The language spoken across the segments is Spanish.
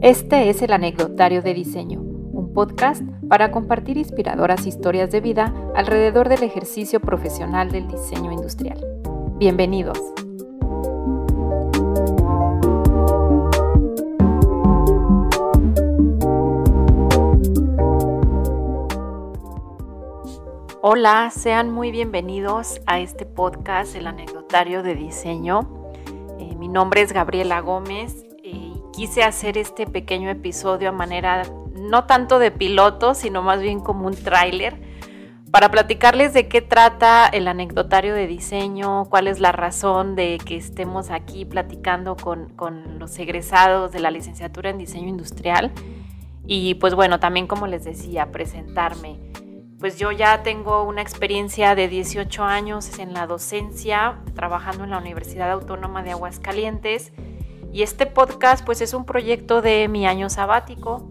Este es el Anecdotario de Diseño, un podcast para compartir inspiradoras historias de vida alrededor del ejercicio profesional del diseño industrial. Bienvenidos. Hola, sean muy bienvenidos a este podcast, el anecdotario de diseño. Eh, mi nombre es Gabriela Gómez quise hacer este pequeño episodio a manera no tanto de piloto, sino más bien como un tráiler para platicarles de qué trata el anecdotario de diseño, cuál es la razón de que estemos aquí platicando con, con los egresados de la licenciatura en diseño industrial. Y pues bueno, también como les decía, presentarme. Pues yo ya tengo una experiencia de 18 años en la docencia, trabajando en la Universidad Autónoma de Aguascalientes y este podcast pues es un proyecto de mi año sabático,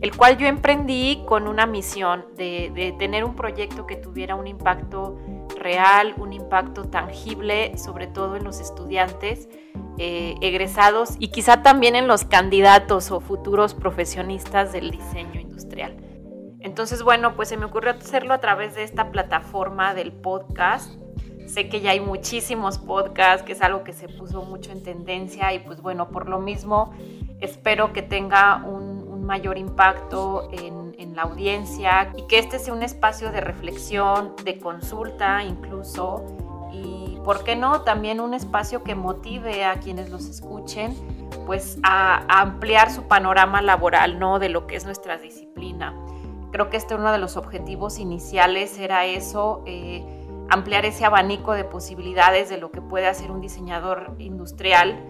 el cual yo emprendí con una misión de, tener un proyecto que tuviera un impacto real, un impacto tangible, sobre todo en los estudiantes eh, egresados y quizá también en los candidatos o futuros profesionistas del diseño industrial. Entonces, bueno, pues se me ocurrió hacerlo a través de esta plataforma del podcast Sé que ya hay muchísimos podcasts, que es algo que se puso mucho en tendencia y pues bueno, por lo mismo espero que tenga un, mayor impacto en, la audiencia y que este sea un espacio de reflexión, de consulta incluso y, ¿por qué no? También un espacio que motive a quienes los escuchen pues a, ampliar su panorama laboral, ¿no? De lo que es nuestra disciplina. Creo que este uno de los objetivos iniciales era eso. Eh, ampliar ese abanico de posibilidades de lo que puede hacer un diseñador industrial,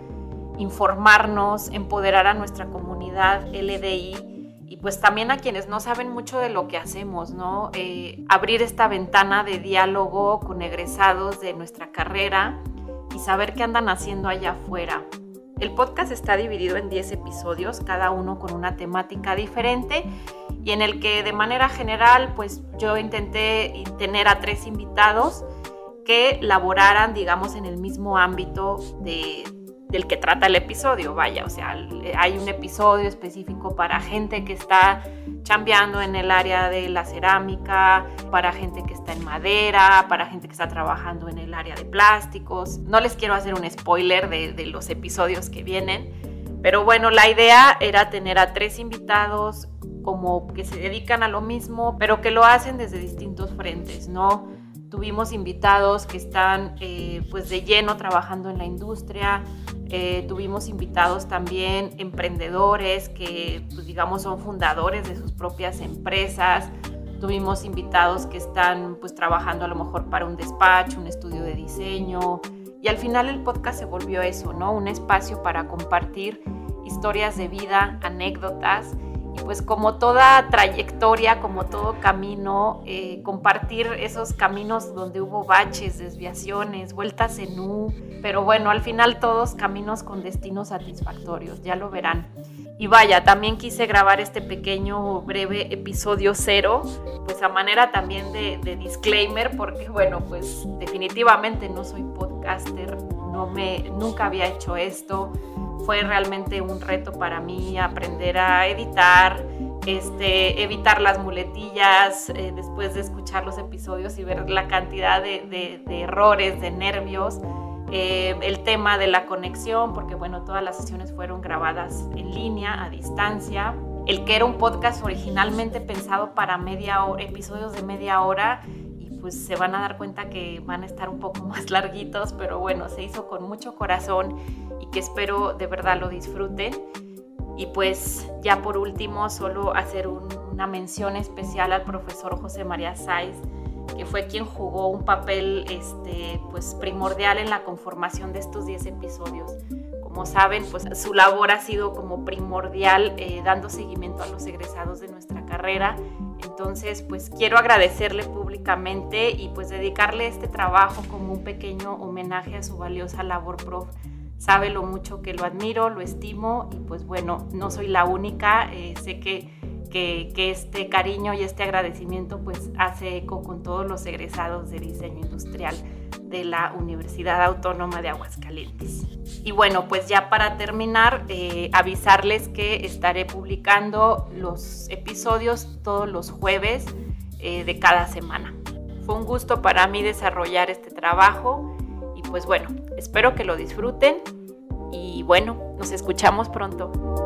informarnos, empoderar a nuestra comunidad LDI y pues también a quienes no saben mucho de lo que hacemos, ¿no? Eh, abrir esta ventana de diálogo con egresados de nuestra carrera y saber qué andan haciendo allá afuera. El podcast está dividido en 10 episodios, cada uno con una temática diferente y en el que de manera general pues yo intenté tener a tres invitados que laboraran digamos en el mismo ámbito de, del que trata el episodio, vaya, o sea, hay un episodio específico para gente que está chambeando en el área de la cerámica, para gente que está en madera, para gente que está trabajando en el área de plásticos. No les quiero hacer un spoiler de, de los episodios que vienen, pero bueno, la idea era tener a tres invitados como que se dedican a lo mismo, pero que lo hacen desde distintos frentes, ¿no? Tuvimos invitados que están eh, pues de lleno trabajando en la industria, eh, tuvimos invitados también emprendedores que pues digamos son fundadores de sus propias empresas, tuvimos invitados que están pues trabajando a lo mejor para un despacho, un estudio de diseño y al final el podcast se volvió eso, ¿no? Un espacio para compartir historias de vida, anécdotas y pues como toda trayectoria, como todo camino, eh, compartir esos caminos donde hubo baches, desviaciones, vueltas en U, pero bueno, al final todos caminos con destinos satisfactorios, ya lo verán. Y vaya, también quise grabar este pequeño breve episodio cero, pues a manera también de, de disclaimer, porque bueno, pues definitivamente no soy podcaster, no me, nunca había hecho esto fue realmente un reto para mí aprender a editar, este, evitar las muletillas eh, después de escuchar los episodios y ver la cantidad de, errores, de nervios. Eh, el tema de la conexión, porque bueno, todas las sesiones fueron grabadas en línea, a distancia. El que era un podcast originalmente pensado para media hora, episodios de media hora, pues se van a dar cuenta que van a estar un poco más larguitos, pero bueno, se hizo con mucho corazón y que espero de verdad lo disfruten. Y pues ya por último, solo hacer una mención especial al profesor José María Sáiz, que fue quien jugó un papel este, pues, primordial en la conformación de estos 10 episodios. Como saben, pues su labor ha sido como primordial eh, dando seguimiento a los egresados de nuestra carrera. Entonces, pues quiero agradecerle públicamente y pues dedicarle este trabajo como un pequeño homenaje a su valiosa labor prof. Sabe lo mucho que lo admiro, lo estimo y pues bueno, no soy la única, eh, sé que, que, que, este cariño y este agradecimiento pues hace eco con todos los egresados de diseño industrial de la Universidad Autónoma de Aguascalientes. Y bueno, pues ya para terminar, eh, avisarles que estaré publicando los episodios todos los jueves eh, de cada semana. Fue un gusto para mí desarrollar este trabajo y pues bueno, espero que lo disfruten y bueno, nos escuchamos pronto.